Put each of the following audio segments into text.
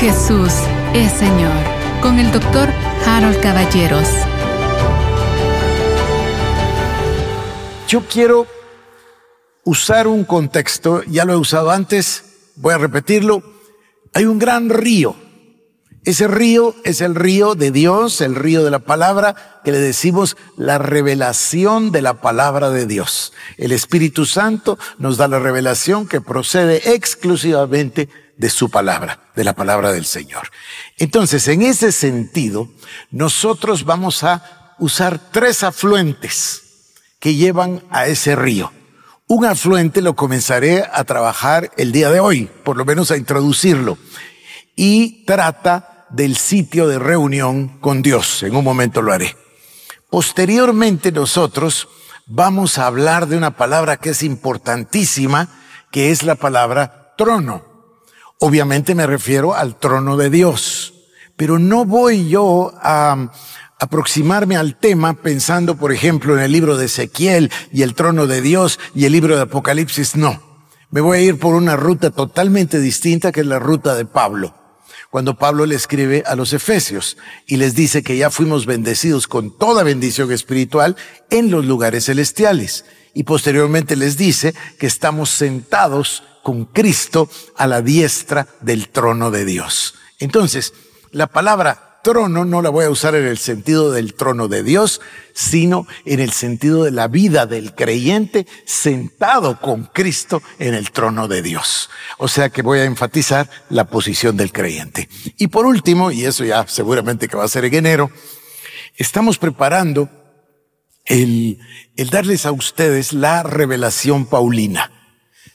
Jesús es Señor con el doctor Harold Caballeros. Yo quiero usar un contexto, ya lo he usado antes, voy a repetirlo. Hay un gran río. Ese río es el río de Dios, el río de la palabra, que le decimos la revelación de la palabra de Dios. El Espíritu Santo nos da la revelación que procede exclusivamente de su palabra, de la palabra del Señor. Entonces, en ese sentido, nosotros vamos a usar tres afluentes que llevan a ese río. Un afluente lo comenzaré a trabajar el día de hoy, por lo menos a introducirlo, y trata del sitio de reunión con Dios. En un momento lo haré. Posteriormente nosotros vamos a hablar de una palabra que es importantísima, que es la palabra trono. Obviamente me refiero al trono de Dios, pero no voy yo a aproximarme al tema pensando, por ejemplo, en el libro de Ezequiel y el trono de Dios y el libro de Apocalipsis, no. Me voy a ir por una ruta totalmente distinta que es la ruta de Pablo. Cuando Pablo le escribe a los Efesios y les dice que ya fuimos bendecidos con toda bendición espiritual en los lugares celestiales. Y posteriormente les dice que estamos sentados con Cristo a la diestra del trono de Dios. Entonces, la palabra trono no la voy a usar en el sentido del trono de Dios, sino en el sentido de la vida del creyente sentado con Cristo en el trono de Dios. O sea que voy a enfatizar la posición del creyente. Y por último, y eso ya seguramente que va a ser en enero, estamos preparando el, el darles a ustedes la revelación paulina.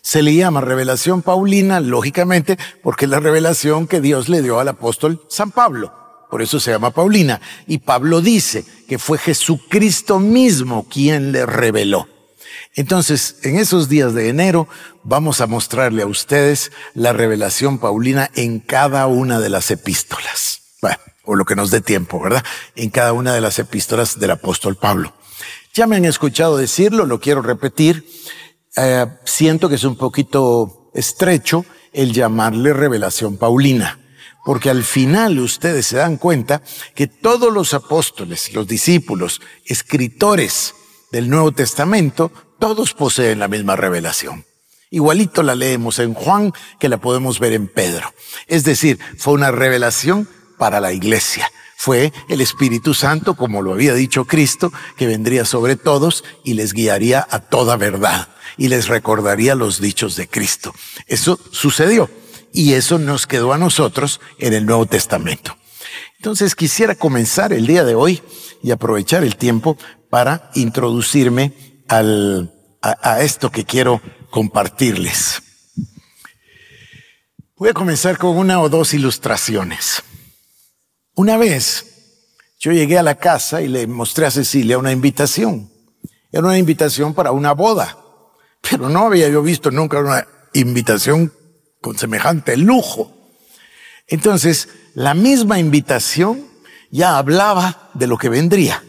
Se le llama revelación paulina, lógicamente, porque es la revelación que Dios le dio al apóstol San Pablo por eso se llama Paulina. Y Pablo dice que fue Jesucristo mismo quien le reveló. Entonces, en esos días de enero vamos a mostrarle a ustedes la revelación paulina en cada una de las epístolas. O lo que nos dé tiempo, ¿verdad? En cada una de las epístolas del apóstol Pablo. Ya me han escuchado decirlo, lo quiero repetir. Eh, siento que es un poquito estrecho el llamarle revelación paulina porque al final ustedes se dan cuenta que todos los apóstoles, los discípulos, escritores del Nuevo Testamento, todos poseen la misma revelación. Igualito la leemos en Juan que la podemos ver en Pedro. Es decir, fue una revelación para la iglesia. Fue el Espíritu Santo, como lo había dicho Cristo, que vendría sobre todos y les guiaría a toda verdad y les recordaría los dichos de Cristo. Eso sucedió y eso nos quedó a nosotros en el Nuevo Testamento. Entonces quisiera comenzar el día de hoy y aprovechar el tiempo para introducirme al, a, esto que quiero compartirles. Voy a comenzar con una o dos ilustraciones. Una vez yo llegué a la casa y le mostré a Cecilia una invitación. Era una invitación para una boda, pero no había yo visto nunca una invitación con semejante lujo. Entonces, la misma invitación ya hablaba de lo que vendría.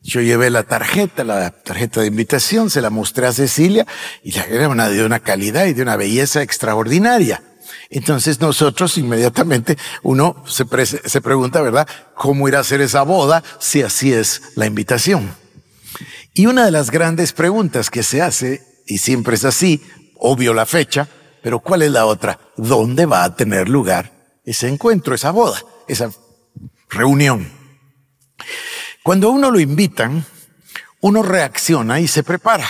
Yo llevé la tarjeta, la tarjeta de invitación, se la mostré a Cecilia y la era una de una calidad y de una belleza extraordinaria. Entonces nosotros inmediatamente uno se, se pregunta, ¿verdad? ¿Cómo irá a ser esa boda si así es la invitación? Y una de las grandes preguntas que se hace, y siempre es así, obvio la fecha, pero ¿cuál es la otra? ¿Dónde va a tener lugar ese encuentro, esa boda, esa reunión? Cuando uno lo invitan, uno reacciona y se prepara.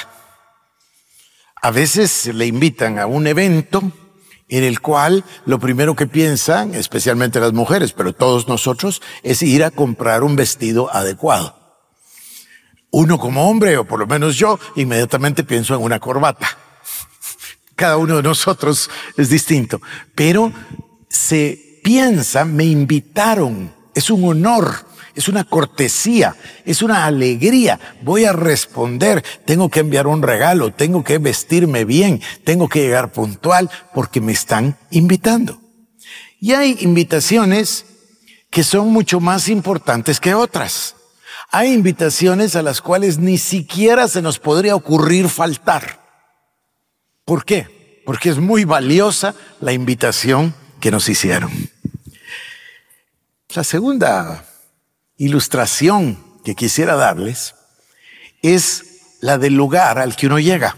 A veces le invitan a un evento en el cual lo primero que piensan, especialmente las mujeres, pero todos nosotros, es ir a comprar un vestido adecuado. Uno como hombre, o por lo menos yo, inmediatamente pienso en una corbata cada uno de nosotros es distinto, pero se piensa, me invitaron, es un honor, es una cortesía, es una alegría. Voy a responder, tengo que enviar un regalo, tengo que vestirme bien, tengo que llegar puntual porque me están invitando. Y hay invitaciones que son mucho más importantes que otras. Hay invitaciones a las cuales ni siquiera se nos podría ocurrir faltar. ¿Por qué? Porque es muy valiosa la invitación que nos hicieron. La segunda ilustración que quisiera darles es la del lugar al que uno llega.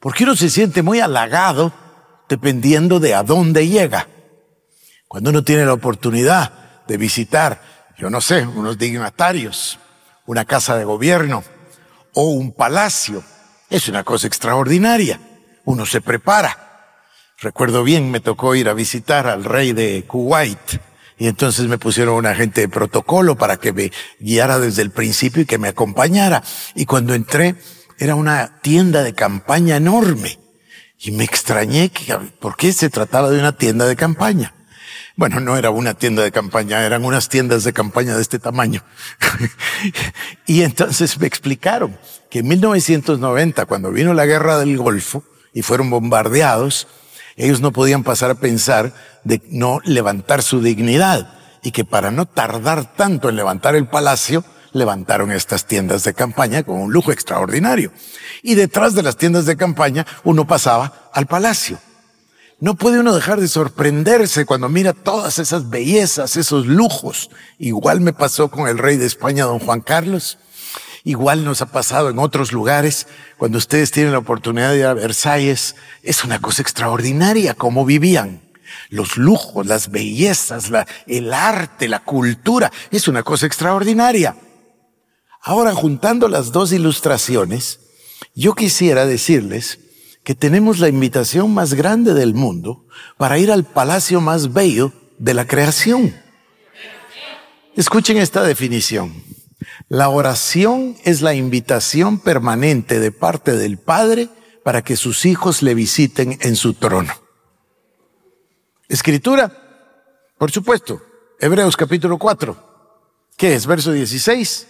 Porque uno se siente muy halagado dependiendo de a dónde llega. Cuando uno tiene la oportunidad de visitar, yo no sé, unos dignatarios, una casa de gobierno o un palacio, es una cosa extraordinaria. Uno se prepara. Recuerdo bien, me tocó ir a visitar al rey de Kuwait y entonces me pusieron un agente de protocolo para que me guiara desde el principio y que me acompañara. Y cuando entré, era una tienda de campaña enorme. Y me extrañé que, ¿por qué se trataba de una tienda de campaña? Bueno, no era una tienda de campaña, eran unas tiendas de campaña de este tamaño. y entonces me explicaron que en 1990, cuando vino la guerra del Golfo y fueron bombardeados, ellos no podían pasar a pensar de no levantar su dignidad y que para no tardar tanto en levantar el palacio, levantaron estas tiendas de campaña con un lujo extraordinario. Y detrás de las tiendas de campaña uno pasaba al palacio. No puede uno dejar de sorprenderse cuando mira todas esas bellezas, esos lujos. Igual me pasó con el rey de España, don Juan Carlos. Igual nos ha pasado en otros lugares. Cuando ustedes tienen la oportunidad de ir a Versalles, es una cosa extraordinaria cómo vivían. Los lujos, las bellezas, el arte, la cultura, es una cosa extraordinaria. Ahora, juntando las dos ilustraciones, yo quisiera decirles que tenemos la invitación más grande del mundo para ir al palacio más bello de la creación. Escuchen esta definición. La oración es la invitación permanente de parte del Padre para que sus hijos le visiten en su trono. Escritura, por supuesto, Hebreos capítulo 4. ¿Qué es? Verso 16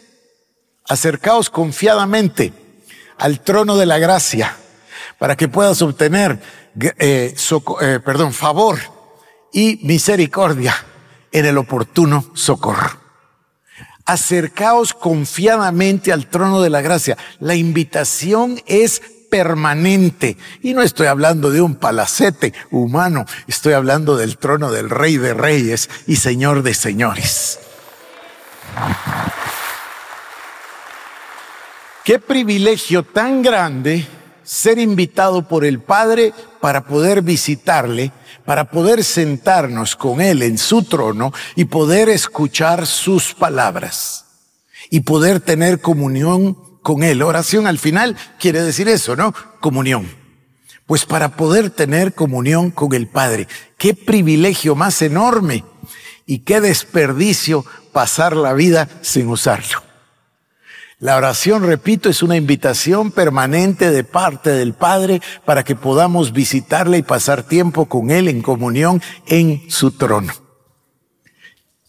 acercaos confiadamente al trono de la gracia para que puedas obtener eh, eh, perdón, favor y misericordia en el oportuno socorro. Acercaos confiadamente al trono de la gracia. La invitación es permanente. Y no estoy hablando de un palacete humano, estoy hablando del trono del Rey de Reyes y Señor de Señores. Qué privilegio tan grande ser invitado por el Padre para poder visitarle, para poder sentarnos con Él en su trono y poder escuchar sus palabras y poder tener comunión con Él. Oración al final quiere decir eso, ¿no? Comunión. Pues para poder tener comunión con el Padre, qué privilegio más enorme y qué desperdicio pasar la vida sin usarlo. La oración, repito, es una invitación permanente de parte del Padre para que podamos visitarle y pasar tiempo con Él en comunión en su trono.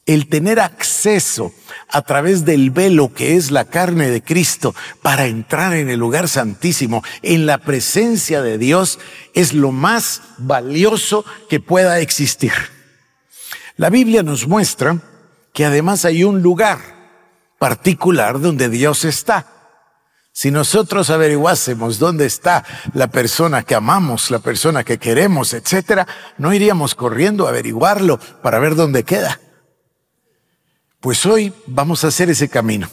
El tener acceso a través del velo que es la carne de Cristo para entrar en el lugar santísimo, en la presencia de Dios, es lo más valioso que pueda existir. La Biblia nos muestra que además hay un lugar particular donde Dios está. Si nosotros averiguásemos dónde está la persona que amamos, la persona que queremos, etcétera, no iríamos corriendo a averiguarlo para ver dónde queda. Pues hoy vamos a hacer ese camino.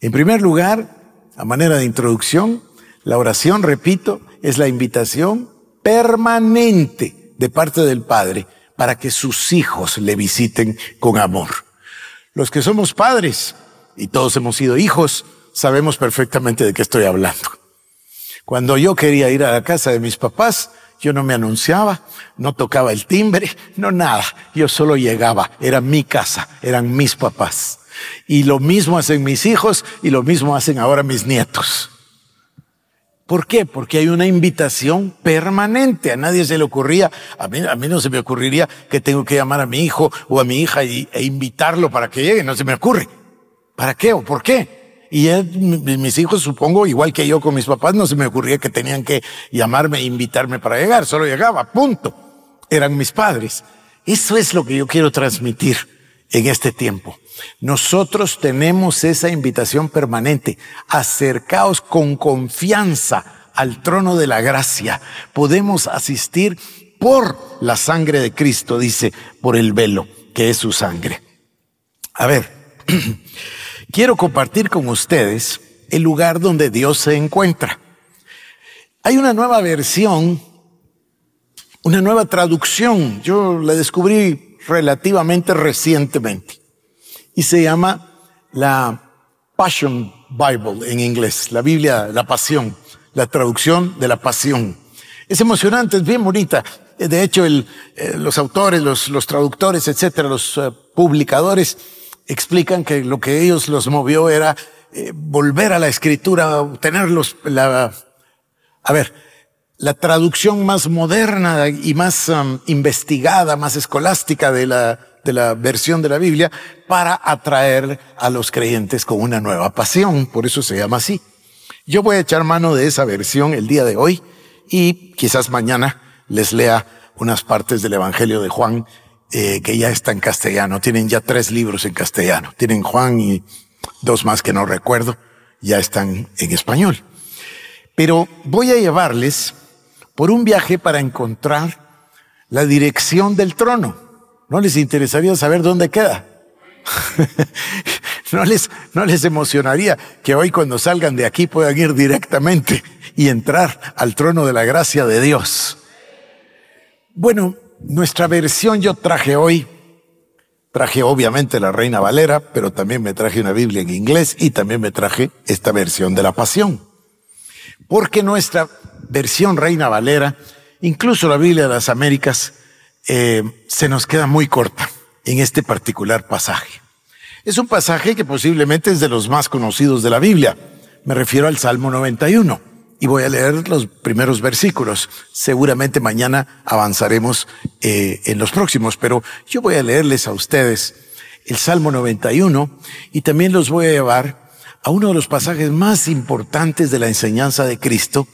En primer lugar, a manera de introducción, la oración, repito, es la invitación permanente de parte del Padre para que sus hijos le visiten con amor. Los que somos padres, y todos hemos sido hijos, sabemos perfectamente de qué estoy hablando. Cuando yo quería ir a la casa de mis papás, yo no me anunciaba, no tocaba el timbre, no nada. Yo solo llegaba, era mi casa, eran mis papás. Y lo mismo hacen mis hijos y lo mismo hacen ahora mis nietos. ¿Por qué? Porque hay una invitación permanente. A nadie se le ocurría, a mí, a mí no se me ocurriría que tengo que llamar a mi hijo o a mi hija e invitarlo para que llegue, no se me ocurre. ¿Para qué o por qué? Y mis hijos, supongo, igual que yo con mis papás, no se me ocurría que tenían que llamarme e invitarme para llegar, solo llegaba, punto. Eran mis padres. Eso es lo que yo quiero transmitir en este tiempo. Nosotros tenemos esa invitación permanente. Acercaos con confianza al trono de la gracia. Podemos asistir por la sangre de Cristo, dice, por el velo, que es su sangre. A ver, quiero compartir con ustedes el lugar donde Dios se encuentra. Hay una nueva versión, una nueva traducción. Yo la descubrí relativamente recientemente y se llama la Passion Bible en inglés, la Biblia, la Pasión, la traducción de la Pasión. Es emocionante, es bien bonita. De hecho, eh, los autores, los, los, traductores, etcétera, los eh, publicadores explican que lo que ellos los movió era eh, volver a la escritura, obtener los, la, a ver, la traducción más moderna y más um, investigada, más escolástica de la, de la versión de la Biblia para atraer a los creyentes con una nueva pasión. Por eso se llama así. Yo voy a echar mano de esa versión el día de hoy y quizás mañana les lea unas partes del Evangelio de Juan eh, que ya está en castellano. Tienen ya tres libros en castellano. Tienen Juan y dos más que no recuerdo. Ya están en español. Pero voy a llevarles por un viaje para encontrar la dirección del trono. ¿No les interesaría saber dónde queda? ¿No les, ¿No les emocionaría que hoy cuando salgan de aquí puedan ir directamente y entrar al trono de la gracia de Dios? Bueno, nuestra versión yo traje hoy, traje obviamente la Reina Valera, pero también me traje una Biblia en inglés y también me traje esta versión de la Pasión. Porque nuestra versión Reina Valera, incluso la Biblia de las Américas, eh, se nos queda muy corta en este particular pasaje. Es un pasaje que posiblemente es de los más conocidos de la Biblia. Me refiero al Salmo 91 y voy a leer los primeros versículos. Seguramente mañana avanzaremos eh, en los próximos, pero yo voy a leerles a ustedes el Salmo 91 y también los voy a llevar a uno de los pasajes más importantes de la enseñanza de Cristo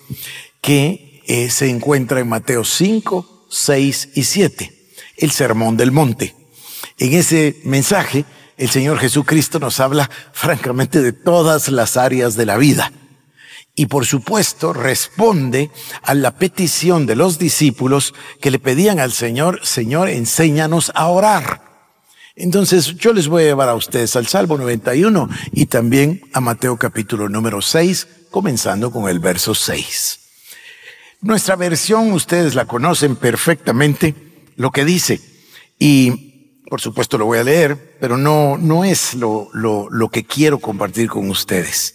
que eh, se encuentra en Mateo 5, 6 y 7, el Sermón del Monte. En ese mensaje, el Señor Jesucristo nos habla francamente de todas las áreas de la vida. Y por supuesto responde a la petición de los discípulos que le pedían al Señor, Señor, enséñanos a orar. Entonces yo les voy a llevar a ustedes al Salmo 91 y también a Mateo capítulo número 6, comenzando con el verso 6. Nuestra versión, ustedes la conocen perfectamente, lo que dice. Y por supuesto lo voy a leer, pero no, no es lo, lo, lo que quiero compartir con ustedes.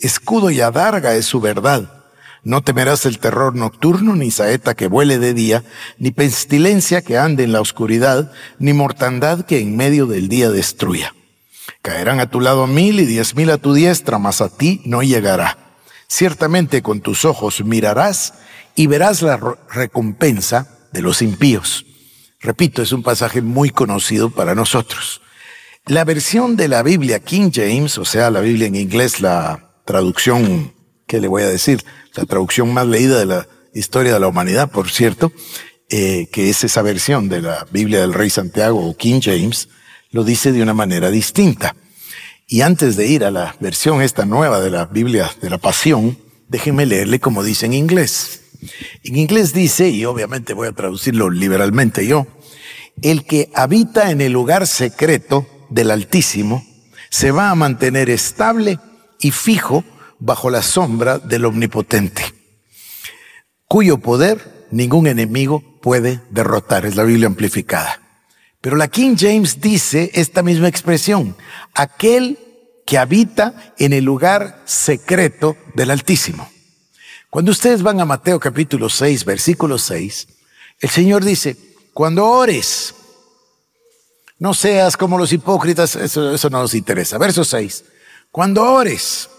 Escudo y adarga es su verdad. No temerás el terror nocturno, ni saeta que vuele de día, ni pestilencia que ande en la oscuridad, ni mortandad que en medio del día destruya. Caerán a tu lado mil y diez mil a tu diestra, mas a ti no llegará. Ciertamente con tus ojos mirarás y verás la recompensa de los impíos. Repito, es un pasaje muy conocido para nosotros. La versión de la Biblia King James, o sea, la Biblia en inglés, la traducción, ¿qué le voy a decir? La traducción más leída de la historia de la humanidad, por cierto, eh, que es esa versión de la Biblia del Rey Santiago o King James, lo dice de una manera distinta. Y antes de ir a la versión esta nueva de la Biblia de la Pasión, déjenme leerle como dice en inglés. En inglés dice, y obviamente voy a traducirlo liberalmente yo, el que habita en el lugar secreto del Altísimo se va a mantener estable y fijo bajo la sombra del Omnipotente, cuyo poder ningún enemigo puede derrotar. Es la Biblia amplificada. Pero la King James dice esta misma expresión, aquel que habita en el lugar secreto del Altísimo. Cuando ustedes van a Mateo capítulo 6, versículo 6, el Señor dice, cuando ores, no seas como los hipócritas, eso, eso no nos interesa. Verso 6, cuando ores,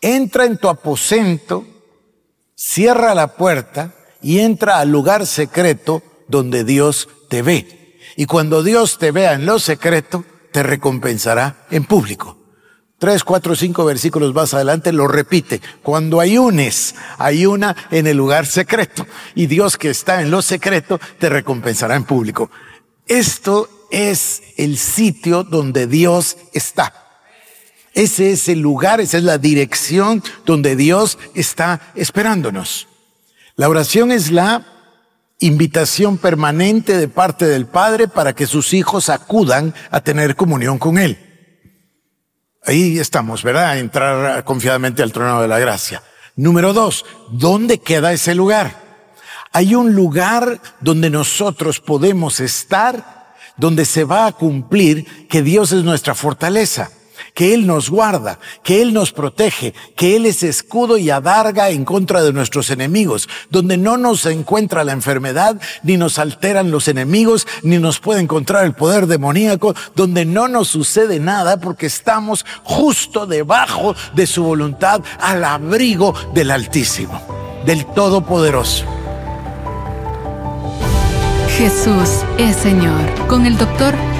entra en tu aposento, cierra la puerta y entra al lugar secreto donde Dios te ve. Y cuando Dios te vea en lo secreto, te recompensará en público. Tres, cuatro, cinco versículos más adelante lo repite. Cuando ayunes, ayuna en el lugar secreto. Y Dios que está en lo secreto te recompensará en público. Esto es el sitio donde Dios está. Ese es el lugar, esa es la dirección donde Dios está esperándonos. La oración es la invitación permanente de parte del Padre para que sus hijos acudan a tener comunión con Él. Ahí estamos, ¿verdad? Entrar confiadamente al trono de la gracia. Número dos, ¿dónde queda ese lugar? Hay un lugar donde nosotros podemos estar, donde se va a cumplir que Dios es nuestra fortaleza que Él nos guarda, que Él nos protege, que Él es escudo y adarga en contra de nuestros enemigos, donde no nos encuentra la enfermedad, ni nos alteran los enemigos, ni nos puede encontrar el poder demoníaco, donde no nos sucede nada porque estamos justo debajo de su voluntad, al abrigo del Altísimo, del Todopoderoso. Jesús es Señor. Con el doctor